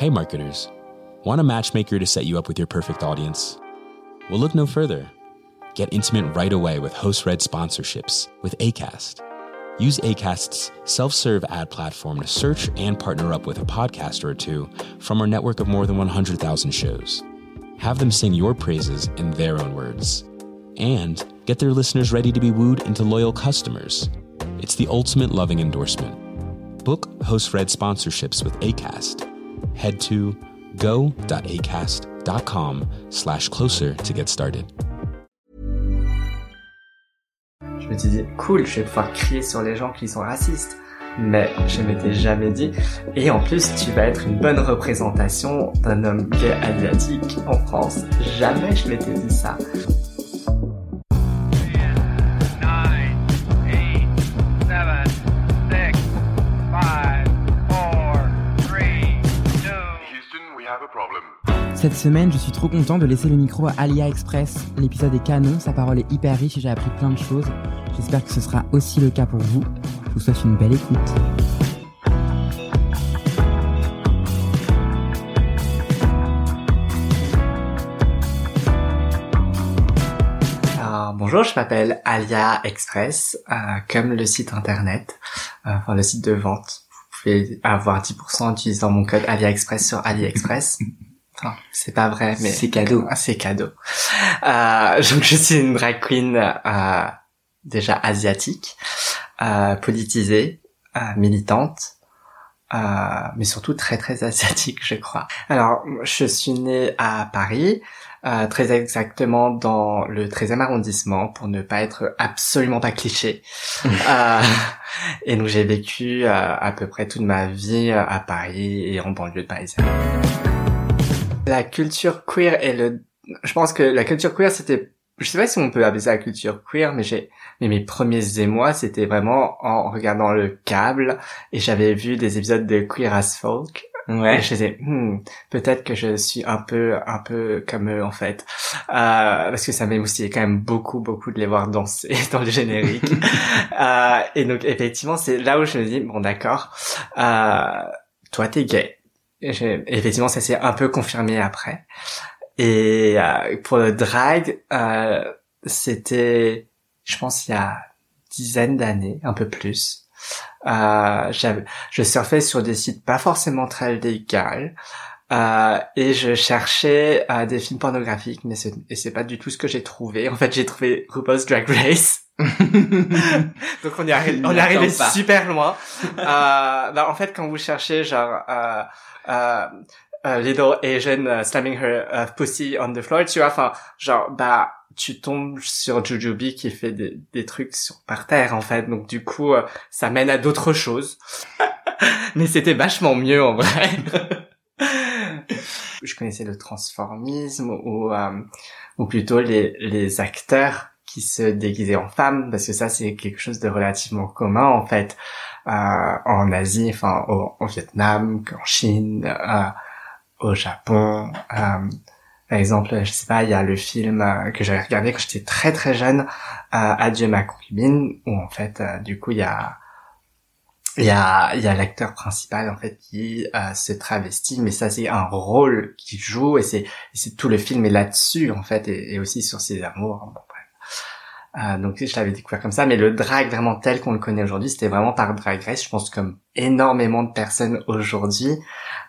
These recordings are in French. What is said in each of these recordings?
Hey, marketers. Want a matchmaker to set you up with your perfect audience? Well, look no further. Get intimate right away with host read sponsorships with ACAST. Use ACAST's self serve ad platform to search and partner up with a podcaster or two from our network of more than 100,000 shows. Have them sing your praises in their own words. And get their listeners ready to be wooed into loyal customers. It's the ultimate loving endorsement. Book host read sponsorships with ACAST. Head to go.acast.com slash closer to get started. Je me disais, cool, je vais pouvoir crier sur les gens qui sont racistes. Mais je m'étais jamais dit. Et en plus, tu vas être une bonne représentation d'un homme gay asiatique en France. Jamais je m'étais dit ça. Cette semaine, je suis trop content de laisser le micro à Alia Express. L'épisode est canon, sa parole est hyper riche et j'ai appris plein de choses. J'espère que ce sera aussi le cas pour vous. Je vous souhaite une belle écoute. Alors, bonjour, je m'appelle Alia Express, euh, comme le site internet, euh, enfin le site de vente. Vous pouvez avoir 10% en utilisant mon code Alia Express sur AliExpress. Enfin, c'est pas vrai, mais C'est cadeau. C'est cadeau. Euh, donc je suis une drag queen euh, déjà asiatique, euh, politisée, euh, militante, euh, mais surtout très très asiatique, je crois. Alors, je suis née à Paris, euh, très exactement dans le 13e arrondissement, pour ne pas être absolument pas cliché. Euh, et donc j'ai vécu à peu près toute ma vie à Paris et en banlieue de parisienne. La culture queer et le... Je pense que la culture queer, c'était... Je sais pas si on peut appeler ça la culture queer, mais j'ai... Mais mes premiers émois, c'était vraiment en regardant le câble et j'avais vu des épisodes de Queer as Folk. Et je disais, Hmm, peut-être que je suis un peu, un peu comme eux en fait, euh, parce que ça m'émoustillait quand même beaucoup, beaucoup de les voir danser dans le générique. euh, et donc effectivement, c'est là où je me dis, bon d'accord, euh, toi t'es gay. Et j'ai- effectivement, ça s'est un peu confirmé après. Et euh, pour le drag, euh, c'était, je pense, il y a dizaines d'années, un peu plus. Euh, je surfais sur des sites pas forcément très légaux. Euh, et je cherchais euh, des films pornographiques, mais c'est, pas du tout ce que j'ai trouvé. En fait, j'ai trouvé RuPaul's Drag Race. Donc on est arrivé, on est arrivé super loin. Euh, bah, en fait, quand vous cherchez genre little Asian uh, slamming her pussy on the floor, tu vois, enfin genre bah tu tombes sur Jujubee qui fait des, trucs sur par terre en fait, donc du coup euh, ça mène à d'autres choses. Mais c'était vachement mieux en vrai. Je connaissais le transformisme ou euh, ou plutôt les les acteurs qui se déguisaient en femmes parce que ça c'est quelque chose de relativement commun en fait euh, en Asie, enfin au, au Vietnam, en Chine, euh, au Japon. Euh, par exemple, je sais pas, il y a le film euh, que j'avais regardé quand j'étais très très jeune, euh, Adieu ma concubine, où en fait, euh, du coup, il y a il y a y a l'acteur principal en fait qui euh, se travestit, mais ça c'est un rôle qu'il joue et c'est tout le film est là-dessus en fait et, et aussi sur ses amours. Bon, bref. Euh, donc je l'avais découvert comme ça, mais le drag vraiment tel qu'on le connaît aujourd'hui, c'était vraiment par Drag Race. Je pense comme énormément de personnes aujourd'hui.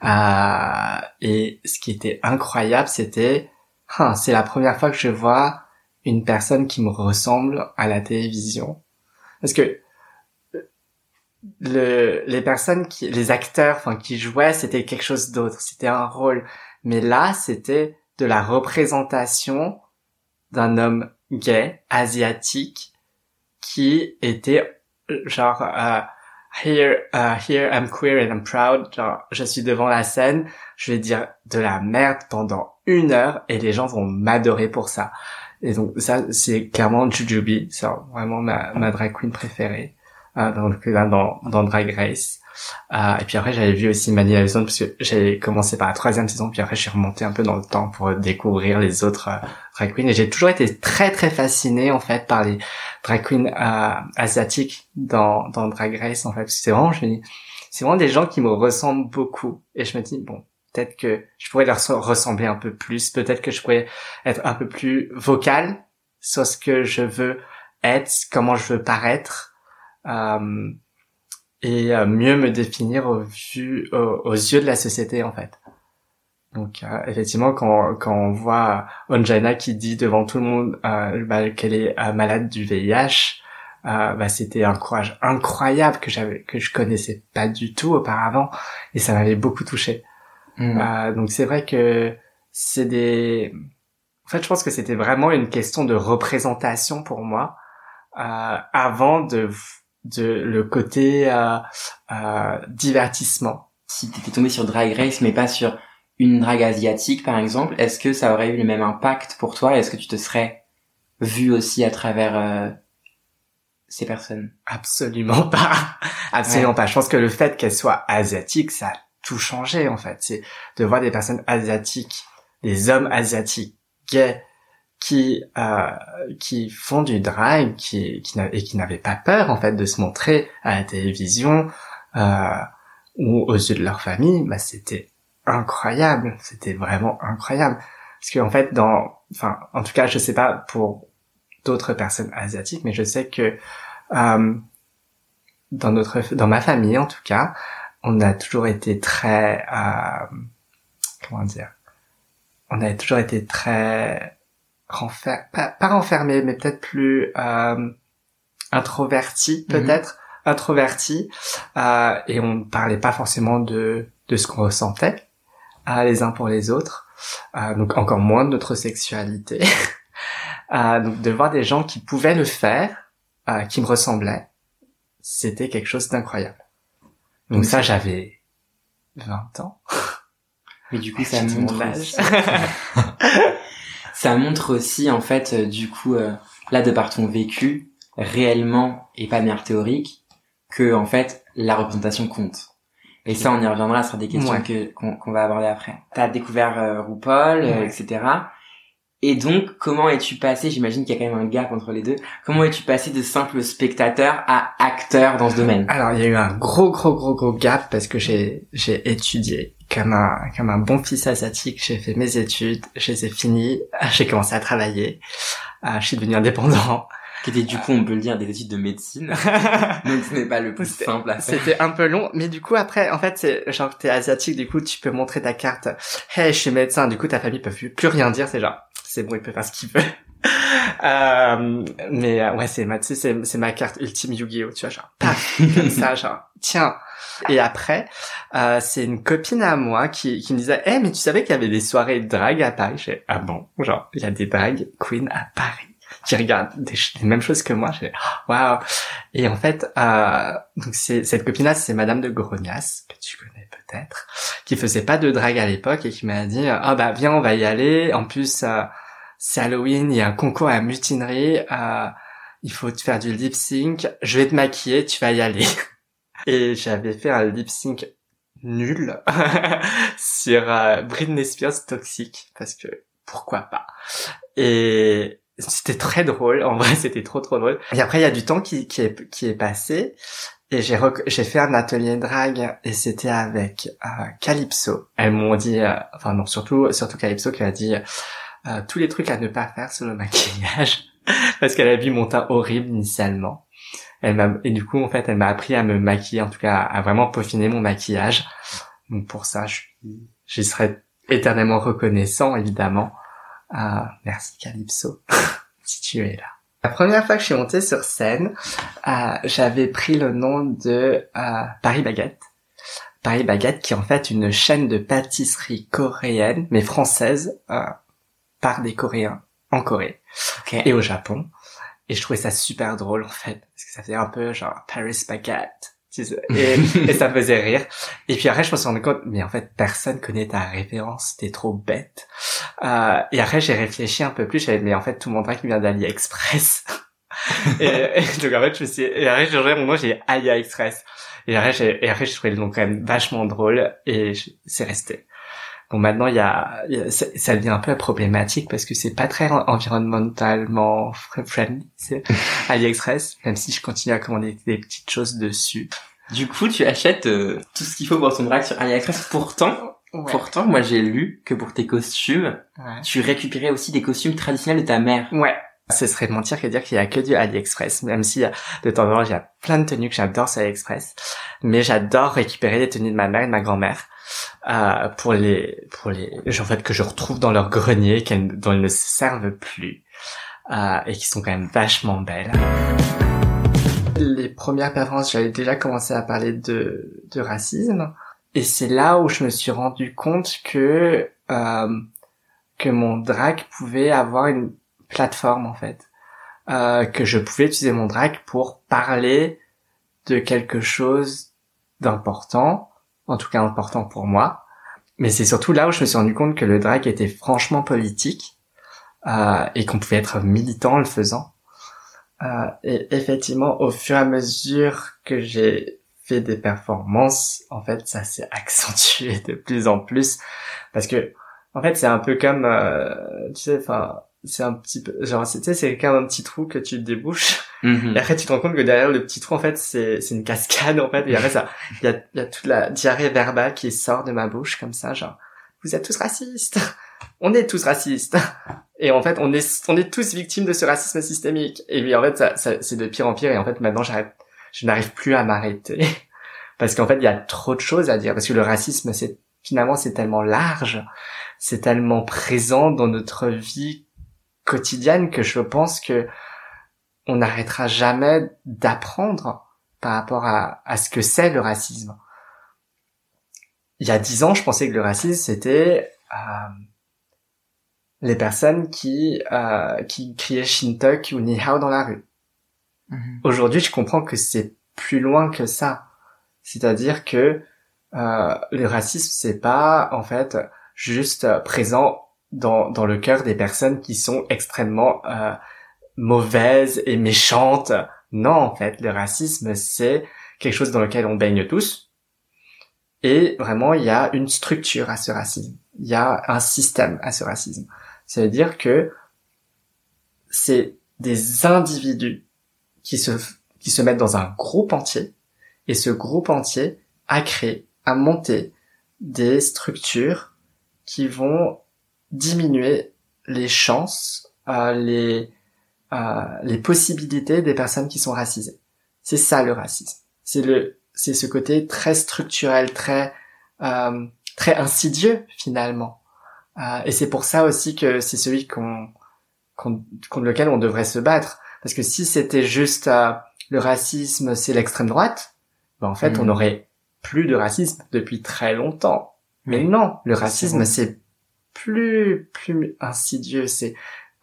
Euh, et ce qui était incroyable, c'était, Hein, c'est la première fois que je vois une personne qui me ressemble à la télévision. Parce que le, les personnes qui, les acteurs, enfin, qui jouaient, c'était quelque chose d'autre. C'était un rôle. Mais là, c'était de la représentation d'un homme gay, asiatique, qui était euh, genre euh, here, uh, here I'm queer and I'm proud. Genre, je suis devant la scène, je vais dire de la merde pendant une heure et les gens vont m'adorer pour ça. Et donc ça, c'est clairement Jujubee, c'est vraiment ma, ma drag queen préférée euh, dans, dans, dans Drag Race. Euh, et puis après, j'avais vu aussi Manila Zone parce que j'ai commencé par la troisième saison, puis après, je suis remonté un peu dans le temps pour découvrir les autres euh, drag queens. Et j'ai toujours été très très fasciné en fait par les drag queens euh, asiatiques dans dans Drag Race en fait. C'est vraiment, je me dis, c'est vraiment des gens qui me ressemblent beaucoup. Et je me dis bon, peut-être que je pourrais leur ressembler un peu plus, peut-être que je pourrais être un peu plus vocal sur ce que je veux être, comment je veux paraître, et euh, mieux me définir au vu, aux, aux yeux de la société en fait. Donc euh, effectivement, quand, quand on voit Onjana qui dit devant tout le monde euh, bah, qu'elle est euh, malade du VIH, euh, bah, c'était un courage incroyable que j'avais que je connaissais pas du tout auparavant et ça m'avait beaucoup touché. Mm. Euh, donc c'est vrai que c'est des. En fait, je pense que c'était vraiment une question de représentation pour moi euh, avant de de le côté euh, euh, divertissement. Si t'étais tombé sur Drag Race, mais pas sur une drague asiatique, par exemple, est-ce que ça aurait eu le même impact pour toi? Est-ce que tu te serais vu aussi à travers euh, ces personnes? Absolument pas. Absolument pas. Je pense que le fait qu'elle soit asiatique, ça a tout changé en fait. C'est de voir des personnes asiatiques, des hommes asiatiques gays qui euh, qui font du drag, qui qui et qui n'avaient pas peur en fait de se montrer à la télévision euh, ou aux yeux de leur famille. Bah c'était incroyable. C'était vraiment incroyable. Parce qu'en fait dans, enfin en tout cas je sais pas pour d'autres personnes asiatiques, mais je sais que euh, dans notre, dans ma famille en tout cas, on a toujours été très, euh, comment dire, on a toujours été très renfer, pas, pas renfermé, mais peut-être plus euh, introverti, Mhm. peut-être introverti, euh, et on parlait pas forcément de de ce qu'on ressentait euh, les uns pour les autres, euh, donc encore moins de notre sexualité. Euh, donc de voir des gens qui pouvaient le faire, euh, qui me ressemblaient, c'était quelque chose d'incroyable. Donc ça, j'avais 20 ans. Mais du coup, ça montre ça montre aussi en fait, euh, du coup, euh, là de par ton vécu, réellement et pas de manière théorique, que en fait la représentation compte. Et ça, on y reviendra sur des questions Ouais. que qu'on va aborder après. T'as découvert euh, RuPaul, euh, etc. Et donc, comment es-tu passé J'imagine qu'il y a quand même un gap entre les deux. Comment es-tu passé de simple spectateur à acteur dans ce domaine? Alors il y a eu un gros gros gros gros gap parce que j'ai j'ai étudié comme un comme un bon fils asiatique. J'ai fait mes études, je les ai finies, j'ai commencé à travailler, euh, je suis devenu indépendant. Qui était du coup, on peut le dire, des études de médecine. donc, ce n'est pas le plus simple à faire. C'était un peu long, mais du coup après, en fait, c'est genre t'es asiatique, du coup tu peux montrer ta carte. Hey, je suis médecin. Du coup ta famille peut plus, plus rien dire. C'est genre, c'est bon, il peut faire ce qu'il veut. Euh, mais euh, ouais, c'est ma, tu sais, c'est ma carte ultime Yu-Gi-Oh. Tu vois, genre, paf, comme ça, genre, tiens. Et après, euh, c'est une copine à moi qui, qui me disait, eh, mais tu savais qu'il y avait des soirées de drague à Paris? J'ai, ah bon, genre, il y a des drag queens à Paris qui regardent des, les mêmes choses que moi. J'ai, waouh. Et en fait, euh, donc c'est cette copine-là, c'est Madame de Grognas que tu connais peut-être, qui faisait pas de drague à l'époque et qui m'a dit, ah bah viens, on va y aller. En plus, euh, c'est Halloween, il y a un concours à mutinerie. Euh, il faut te faire du lip sync. Je vais te maquiller, tu vas y aller. Et j'avais fait un lip sync nul sur euh, Britney Spears Toxic parce que pourquoi pas. Et c'était très drôle. En vrai, c'était trop trop drôle. Et après, il y a du temps qui, qui est qui est passé. Et j'ai fait un atelier drag et c'était avec euh, Calypso. Elles m'ont dit, euh, enfin non, surtout surtout Calypso qui a dit euh, tous les trucs à ne pas faire sur le maquillage parce qu'elle a vu mon teint horrible initialement. Elle m'a et du coup en fait elle m'a appris à me maquiller, en tout cas à vraiment peaufiner mon maquillage. Donc pour ça, je j'y serai éternellement reconnaissant évidemment. Euh, merci Calypso si tu es là. La première fois que je suis montée sur scène, euh, j'avais pris le nom de euh, Paris Baguette. Paris Baguette qui est en fait une chaîne de pâtisserie coréenne mais française euh, par des Coréens en Corée Ok. et au Japon. Et je trouvais ça super drôle en fait, parce que ça faisait un peu genre Paris Baguette. tu sais, Et, et ça me faisait rire. Et puis après, je me suis rendu compte, mais en fait, personne connaît ta référence, t'es trop bête. Euh, et après, j'ai réfléchi un peu plus, j'avais, mais en fait, tout mon drag vient d'AliExpress. et, et donc en fait, je me suis, et après, j'ai changé mon nom, j'ai dit AliExpress. Et après, j'ai, et après, j'ai trouvé le nom quand même vachement drôle, et je- c'est resté. Bon, maintenant, il y a, il y a- ça, ça devient un peu problématique parce que c'est pas très en- environnementalement fr- friendly, AliExpress, même si je continue à commander des petites choses dessus. Du coup, tu achètes euh, tout ce qu'il faut pour ton drag sur AliExpress. Pourtant, Ouais. Pourtant, moi, j'ai lu que pour tes costumes, Ouais. tu récupérais aussi des costumes traditionnels de ta mère. Ouais. Ce serait de mentir que dire qu'il y a que du AliExpress, même si de temps en temps il y a plein de tenues que j'adore sur AliExpress, mais j'adore récupérer les tenues de ma mère et de ma grand-mère euh, pour les pour les en fait que je retrouve dans leur grenier qu'elles dont elles ne se servent plus euh, et qui sont quand même vachement belles. Les premières performances, j'avais déjà commencé à parler de de racisme. Et c'est là où je me suis rendu compte que euh, que mon drag pouvait avoir une plateforme en fait. Euh, que je pouvais utiliser mon drag pour parler de quelque chose d'important en tout cas important pour moi. Mais c'est surtout là où je me suis rendu compte que le drag était franchement politique euh, et qu'on pouvait être militant en le faisant. Euh, et effectivement au fur et à mesure que j'ai fait des performances en fait ça s'est accentué de plus en plus. Parce que en fait c'est un peu comme euh, tu sais enfin c'est un petit peu genre tu sais c'est comme un petit trou que tu débouches Mhm. et après tu te rends compte que derrière le petit trou en fait c'est c'est une cascade en fait. Et après ça il y a y a toute la diarrhée verbale qui sort de ma bouche comme ça genre vous êtes tous racistes. On est tous racistes et en fait on est on est tous victimes de ce racisme systémique. Et puis en fait ça, ça c'est de pire en pire. Et en fait maintenant j'arrête je n'arrive plus à m'arrêter. Parce qu'en fait il y a trop de choses à dire. Parce que le racisme c'est finalement c'est tellement large. C'est tellement présent dans notre vie quotidienne que je pense que on n'arrêtera jamais d'apprendre par rapport à, à ce que c'est le racisme. Il y a dix ans, je pensais que le racisme c'était euh, les personnes qui euh, qui criaient Shintok ou Ni Hao dans la rue. Mhm. Aujourd'hui, je comprends que c'est plus loin que ça. C'est-à-dire que euh, le racisme, c'est pas en fait juste euh, présent dans dans le cœur des personnes qui sont extrêmement mauvaises et méchantes. Non, en fait, le racisme, c'est quelque chose dans lequel on baigne tous. Et vraiment, il y a une structure à ce racisme. Il y a un système à ce racisme. Ça veut dire que c'est des individus qui se, qui se mettent dans un groupe entier. Et ce groupe entier a créé, a monté des structures qui vont diminuer les chances, euh, les, les possibilités des personnes qui sont racisées. C'est ça le racisme. C'est le, c'est ce côté très structurel, très, euh, très insidieux finalement. Euh, et c'est pour ça aussi que c'est celui qu'on, qu'on- contre lequel on devrait se battre. Parce que si c'était juste euh, le racisme, c'est l'extrême droite, ben en fait, on aurait plus de racisme depuis très longtemps. Mais non, le racisme, c'est plus, plus insidieux. C'est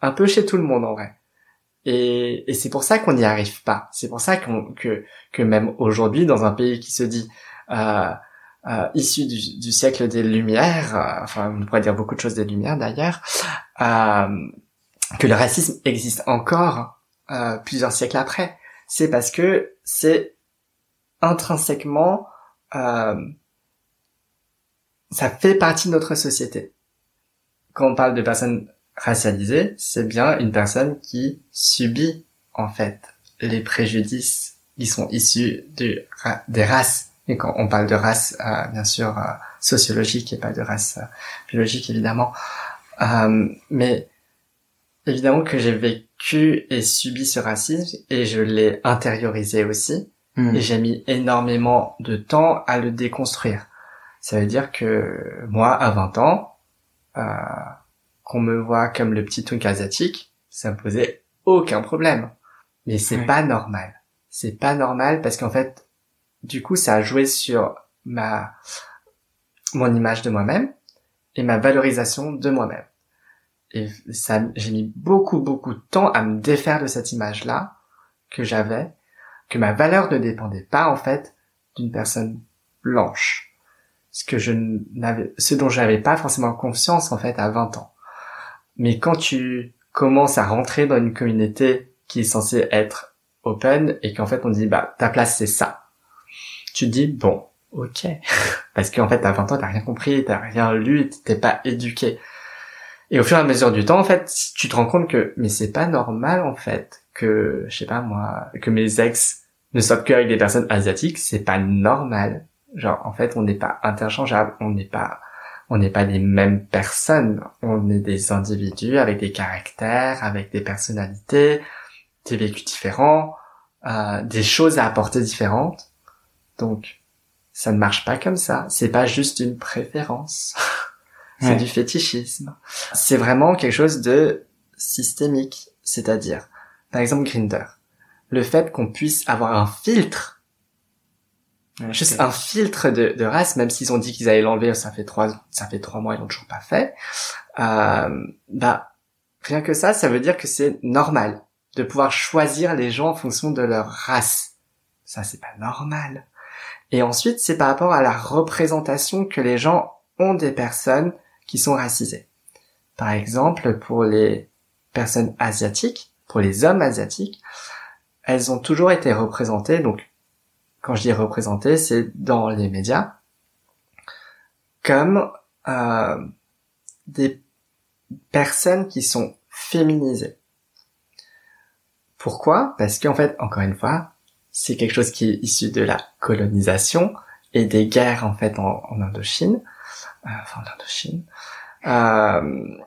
un peu chez tout le monde, en vrai. Et, et c'est pour ça qu'on n'y arrive pas. C'est pour ça qu'on, que, que même aujourd'hui, dans un pays qui se dit euh, euh, issu du, du siècle des Lumières, euh, enfin, on pourrait dire beaucoup de choses des Lumières d'ailleurs, euh, que le racisme existe encore euh, plusieurs siècles après. C'est parce que c'est intrinsèquement, ça fait partie de notre société. Quand on parle de personnes racialisées, c'est bien une personne qui subit en fait les préjudices qui sont issus du, des races. Et quand on parle de race, euh, bien sûr, euh, sociologique et pas de race euh, biologique évidemment. Euh, mais évidemment que j'ai vécu et subi ce racisme et je l'ai intériorisé aussi Mhm. et j'ai mis énormément de temps à le déconstruire. Ça veut dire que moi, à 20 ans, qu'on me voit comme le petit truc asiatique, ça me posait aucun problème. Mais c'est Ouais. pas normal. C'est pas normal parce qu'en fait, du coup, ça a joué sur ma mon image de moi-même et ma valorisation de moi-même. Et ça, j'ai mis beaucoup, beaucoup de temps à me défaire de cette image-là que j'avais, que ma valeur ne dépendait pas, en fait, d'une personne blanche. Ce que je n'avais, ce dont je n'avais pas forcément conscience, en fait, à 20 ans. Mais quand tu commences à rentrer dans une communauté qui est censée être open et qu'en fait on dit, bah, ta place c'est ça. Tu te dis, bon, ok. Parce qu'en fait, à 20 ans, t'as rien compris, t'as rien lu, t'es pas éduqué. Et au fur et à mesure du temps, en fait, tu te rends compte que, mais c'est pas normal, en fait, que, je sais pas moi, que mes ex ne sortent qu'avec des personnes asiatiques, c'est pas normal. Genre, en fait, on n'est pas interchangeable, on n'est pas, on n'est pas les mêmes personnes. On est des individus avec des caractères, avec des personnalités, des vécus différents, euh, des choses à apporter différentes. Donc, ça ne marche pas comme ça. C'est pas juste une préférence. C'est Ouais. du fétichisme. C'est vraiment quelque chose de systémique. C'est-à-dire, par exemple, Grinder. Le fait qu'on puisse avoir un filtre Ouais, juste un filtre de, de race, même s'ils ont dit qu'ils allaient l'enlever, ça fait trois, ça fait trois mois, ils l'ont toujours pas fait. Euh, bah, rien que ça, ça veut dire que c'est normal de pouvoir choisir les gens en fonction de leur race. Ça, c'est pas normal. Et ensuite, c'est par rapport à la représentation que les gens ont des personnes qui sont racisées. Par exemple, pour les personnes asiatiques, pour les hommes asiatiques, elles ont toujours été représentées, donc quand je dis représentées, c'est dans les médias, comme euh, des personnes qui sont féminisées. Pourquoi? Parce qu'en fait, encore une fois, c'est quelque chose qui est issu de la colonisation et des guerres en fait en, en Indochine, euh, enfin en Indochine. Euh,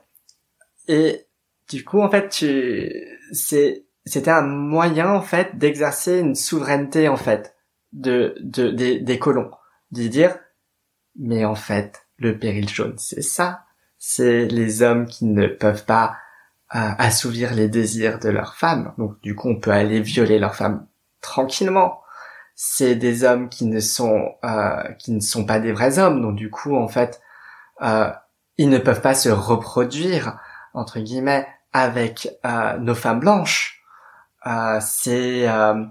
et du coup, en fait, tu, c'est, c'était un moyen en fait d'exercer une souveraineté en fait de, de des, des colons, de dire, mais en fait, le péril jaune, c'est ça, c'est les hommes qui ne peuvent pas euh, assouvir les désirs de leurs femmes. Donc du coup, on peut aller violer leurs femmes tranquillement. C'est des hommes qui ne sont euh, qui ne sont pas des vrais hommes. Donc du coup, en fait, euh, ils ne peuvent pas se reproduire entre guillemets avec euh, nos femmes blanches. Euh, c'est euh,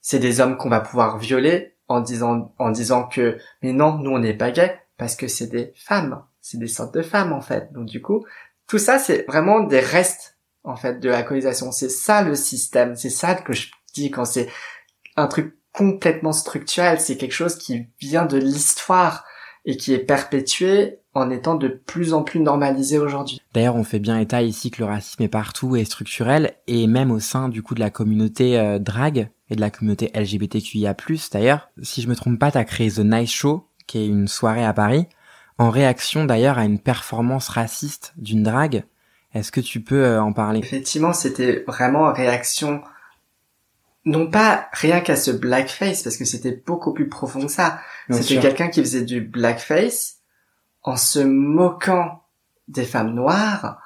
c'est des hommes qu'on va pouvoir violer en disant en disant que mais non, nous on n'est pas gays parce que c'est des femmes, c'est des sortes de femmes en fait. Donc du coup, tout ça c'est vraiment des restes en fait de la colonisation. C'est ça le système, c'est ça que je dis quand c'est un truc complètement structurel, c'est quelque chose qui vient de l'histoire et qui est perpétué en étant de plus en plus normalisé aujourd'hui. D'ailleurs, on fait bien état ici que le racisme est partout et structurel, et même au sein du coup de la communauté euh, drag et de la communauté LGBTQIA+. D'ailleurs, si je me trompe pas, t'as créé The Nice Show, qui est une soirée à Paris, en réaction d'ailleurs à une performance raciste d'une drague. Est-ce que tu peux euh, en parler? Effectivement, c'était vraiment en réaction, non pas rien qu'à ce blackface, parce que c'était beaucoup plus profond que ça. C'était quelqu'un qui faisait du blackface en se moquant des femmes noires,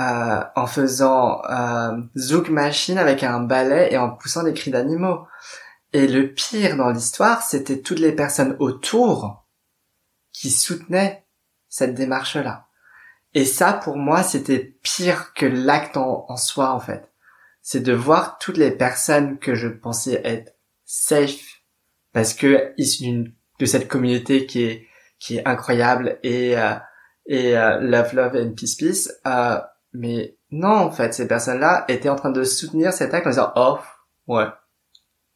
euh, en faisant euh, zouk machine avec un balai et en poussant des cris d'animaux. Et le pire dans l'histoire, c'était toutes les personnes autour qui soutenaient cette démarche-là. Et ça, pour moi, c'était pire que l'acte en, soi, en fait. C'est de voir toutes les personnes que je pensais être safe, parce que issues de cette communauté qui est qui est incroyable et euh, et euh, love love and peace peace. Euh, mais non, en fait, ces personnes-là étaient en train de soutenir cet acte en disant oh ouais,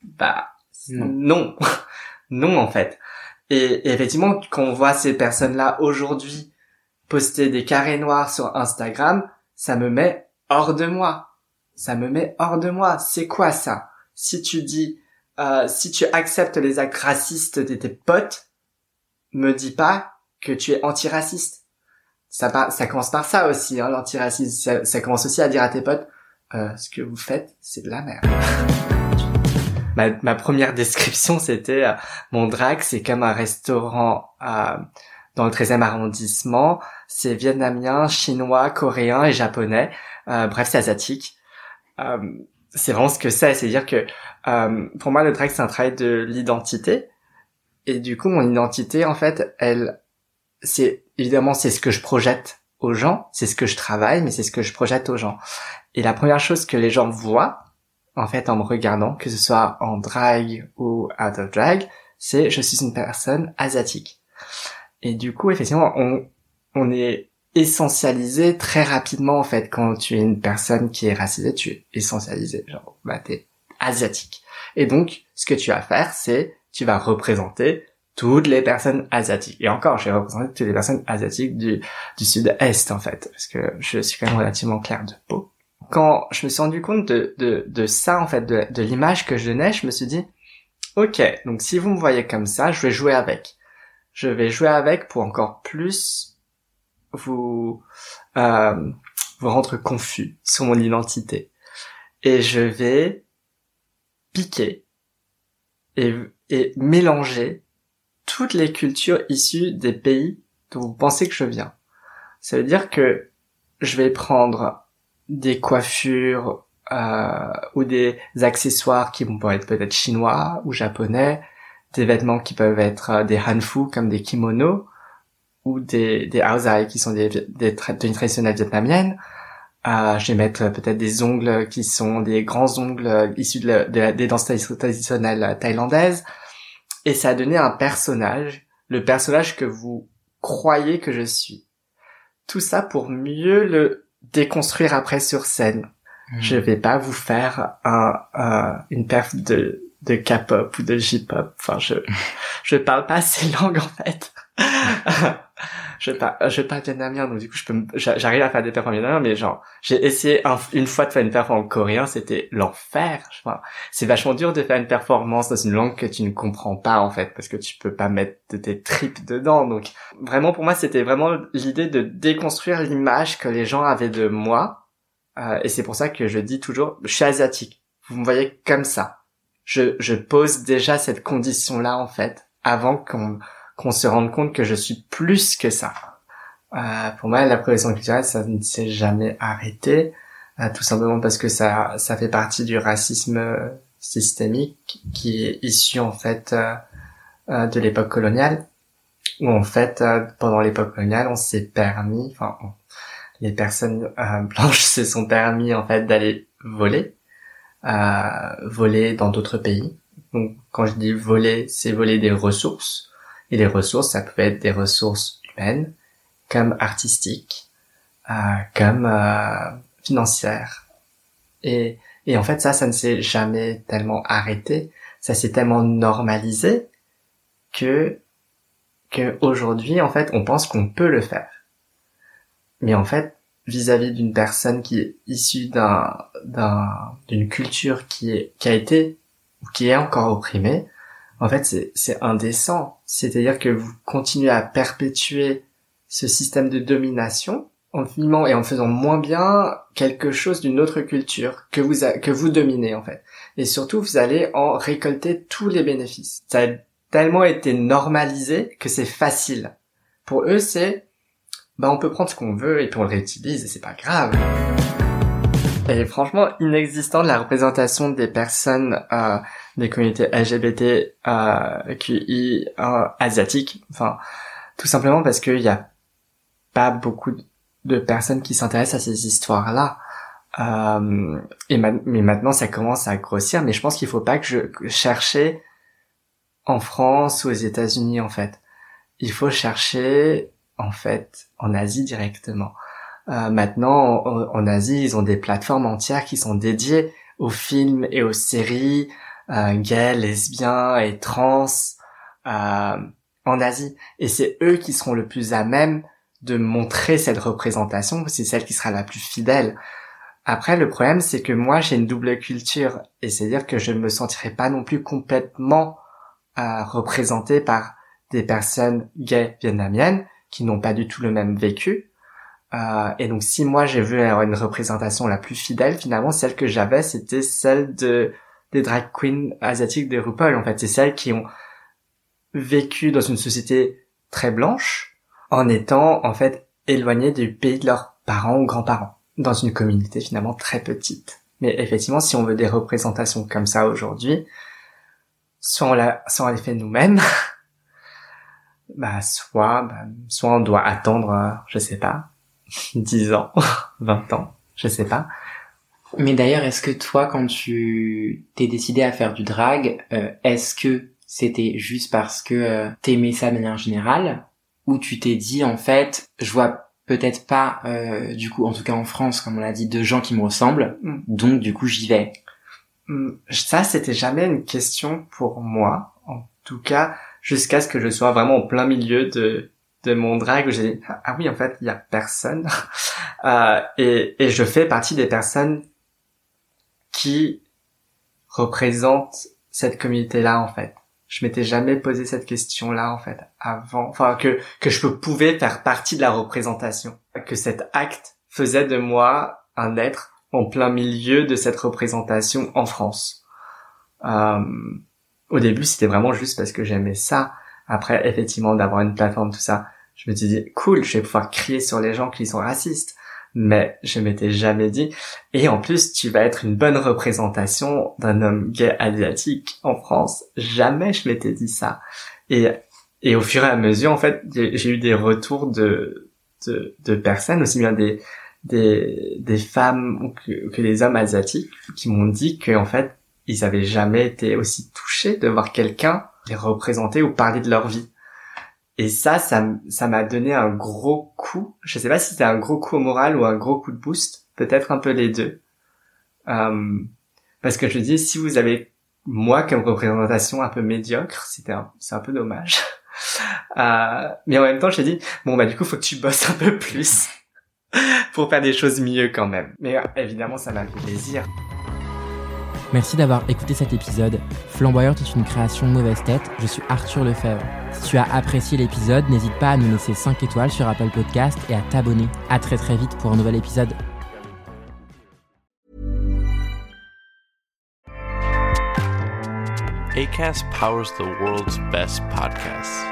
bah Non. non, non en fait. Et, et effectivement, quand on voit ces personnes-là aujourd'hui poster des carrés noirs sur Instagram, ça me met hors de moi. Ça me met hors de moi. C'est quoi ça? Si tu dis, euh, si tu acceptes les actes racistes de tes potes, me dis pas que tu es antiraciste. Ça, ça commence par ça aussi, hein, l'antiracisme. Ça, ça commence aussi à dire à tes potes, euh, ce que vous faites, c'est de la merde. ma, ma première description, c'était euh, mon drag, c'est comme un restaurant euh, dans le 13e arrondissement. C'est vietnamien, chinois, coréen et japonais. Euh, bref, c'est asiatique. Euh, c'est vraiment ce que c'est. C'est-à-dire que euh, pour moi, le drag, c'est un travail de l'identité. Et du coup, mon identité, en fait, elle, c'est évidemment, c'est ce que je projette aux gens, c'est ce que je travaille, mais c'est ce que je projette aux gens. Et la première chose que les gens voient, en fait, en me regardant, que ce soit en drag ou out of drag, c'est je suis une personne asiatique. Et du coup, effectivement, on, on est essentialisé très rapidement, en fait, quand tu es une personne qui est racisée, tu es essentialisé. Genre, bah, t'es asiatique. Et donc, ce que tu vas faire, c'est, tu vas représenter toutes les personnes asiatiques. Et encore, je vais représenter toutes les personnes asiatiques du, du sud-est, en fait, parce que je suis quand même relativement clair de peau. Quand je me suis rendu compte de, de, de ça, en fait, de, de l'image que je donnais, je me suis dit, ok, donc si vous me voyez comme ça, je vais jouer avec. Je vais jouer avec pour encore plus vous euh, vous rendre confus sur mon identité. Et je vais piquer et, et mélanger toutes les cultures issues des pays dont vous pensez que je viens. Ça veut dire que je vais prendre des coiffures euh, ou des accessoires qui vont pouvoir être peut-être chinois ou japonais, des vêtements qui peuvent être euh, des hanfu comme des kimonos ou des des qui sont des, des tra- tenues traditionnelles je vais mettre peut-être des ongles qui sont des grands ongles issus de la- de la- des danses traditionnelles thaïlandaises. Et ça a donné un personnage, le personnage que vous croyez que je suis. Tout ça pour mieux le déconstruire après sur scène. Je vais pas vous faire un, un- une perf de de K-pop ou de J-pop. Enfin, je je parle pas ces langues en fait. je parle je parle vietnamien donc du coup je peux j'arrive à faire des perfs en vietnamien mais genre j'ai essayé un- une fois de faire une perf en coréen c'était l'enfer. Enfin, c'est vachement dur de faire une performance dans une langue que tu ne comprends pas en fait parce que tu peux pas mettre de tes tripes dedans donc vraiment pour moi c'était vraiment l'idée de déconstruire l'image que les gens avaient de moi euh, et c'est pour ça que je dis toujours, je suis asiatique. Vous me voyez comme ça. Je, je pose déjà cette condition-là en fait, avant qu'on qu'on se rende compte que je suis plus que ça. Euh, pour moi, l'appropriation culturelle, ça ne s'est jamais arrêté, euh, tout simplement parce que ça, ça fait partie du racisme euh, systémique qui est issu en fait euh, euh, de l'époque coloniale, où en fait, euh, pendant l'époque coloniale, on s'est permis, enfin, les personnes blanches se sont permis en fait d'aller voler, voler dans d'autres pays. Donc quand je dis voler, c'est voler des ressources. Et les ressources, ça peut être des ressources humaines, comme artistiques, euh, comme euh, financières. Et, et en fait ça, ça ne s'est jamais tellement arrêté, ça s'est tellement normalisé que que aujourd'hui en fait on pense qu'on peut le faire. Mais en fait, vis-à-vis d'une personne qui est issue d'un, d'un, d'une culture qui est, qui a été, ou qui est encore opprimée, en fait, c'est, c'est indécent. C'est-à-dire que vous continuez à perpétuer ce système de domination en filmant et en faisant moins bien quelque chose d'une autre culture que vous, que vous dominez, en fait. Et surtout, vous allez en récolter tous les bénéfices. Ça a tellement été normalisé que c'est facile. Pour eux, c'est, bah on peut prendre ce qu'on veut et puis on le réutilise et c'est pas grave. Et franchement, inexistant de la représentation des personnes euh, des communautés LGBT euh, euh, asiatiques, enfin tout simplement parce qu'il y a pas beaucoup de personnes qui s'intéressent à ces histoires-là. Euh, et ma- mais maintenant ça commence à grossir, mais je pense qu'il faut pas que je que chercher en France ou aux États-Unis en fait. Il faut chercher en fait en Asie directement. Euh, maintenant, en, en Asie, ils ont des plateformes entières qui sont dédiées aux films et aux séries euh, gays, lesbiens et trans euh, en Asie. Et c'est eux qui seront le plus à même de montrer cette représentation. C'est celle qui sera la plus fidèle. Après, le problème, c'est que moi, j'ai une double culture. Et c'est-à-dire que je ne me sentirai pas non plus complètement euh, représenté par des personnes gays vietnamiennes qui n'ont pas du tout le même vécu. Euh, et donc si moi j'ai vu avoir une représentation la plus fidèle, finalement celle que j'avais c'était celle de des drag queens asiatiques de RuPaul. En fait, c'est celles qui ont vécu dans une société très blanche en étant en fait éloignées du pays de leurs parents ou grands-parents dans une communauté finalement très petite. Mais effectivement, si on veut des représentations comme ça aujourd'hui, soit on, la, soit on les fait nous-mêmes, bah soit, bah, soit on doit attendre, euh, je sais pas, 10 ans, 20 ans, je sais pas. Mais d'ailleurs, est-ce que toi, quand tu t'es décidé à faire du drag, euh, est-ce que c'était juste parce que euh, t'aimais ça de manière générale, ou tu t'es dit en fait, je vois peut-être pas, euh, du coup, en tout cas en France, comme on l'a dit, de gens qui me ressemblent, Mm. donc du coup j'y vais? Hum, Ça, c'était jamais une question pour moi, en tout cas, jusqu'à ce que je sois vraiment au plein milieu de de mon drag où j'ai dit ah oui en fait il y a personne Euh, et et je fais partie des personnes qui représentent cette communauté là en fait Je m'étais jamais posé cette question-là en fait avant, enfin que que je pouvais faire partie de la représentation, que cet acte faisait de moi un être en plein milieu de cette représentation en France. Euh, au début, c'était vraiment juste parce que j'aimais ça. Après, effectivement, d'avoir une plateforme, tout ça, je me suis dit, cool, je vais pouvoir crier sur les gens qui sont racistes. Mais je m'étais jamais dit, et en plus, tu vas être une bonne représentation d'un homme gay asiatique en France. Jamais je m'étais dit ça. Et, et au fur et à mesure, en fait, j'ai eu des retours de, de, de personnes, aussi bien des, des, des femmes que, que des hommes asiatiques, qui m'ont dit que, en fait, ils avaient jamais été aussi touchés de voir quelqu'un les représenter ou parler de leur vie. Et ça, ça, ça m'a donné un gros coup. Je sais pas si c'était un gros coup au moral ou un gros coup de boost. Peut-être un peu les deux. Euh, parce que je dis, si vous avez moi comme représentation un peu médiocre, c'était c'est un peu dommage. Euh, mais en même temps, j'ai dit, bon bah du coup, faut que tu bosses un peu plus pour faire des choses mieux quand même. Mais euh, évidemment, ça m'a fait plaisir. Merci d'avoir écouté cet épisode. Flamboyante est une création mauvaise tête. Je suis Arthur Lefebvre. Si tu as apprécié l'épisode, n'hésite pas à nous laisser 5 étoiles sur Apple Podcast et à t'abonner. À très très vite pour un nouvel épisode. ACAST powers the world's best podcasts.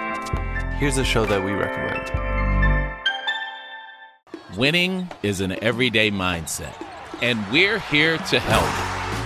Here's a show that we recommend. Winning is an everyday mindset, and we're here to help.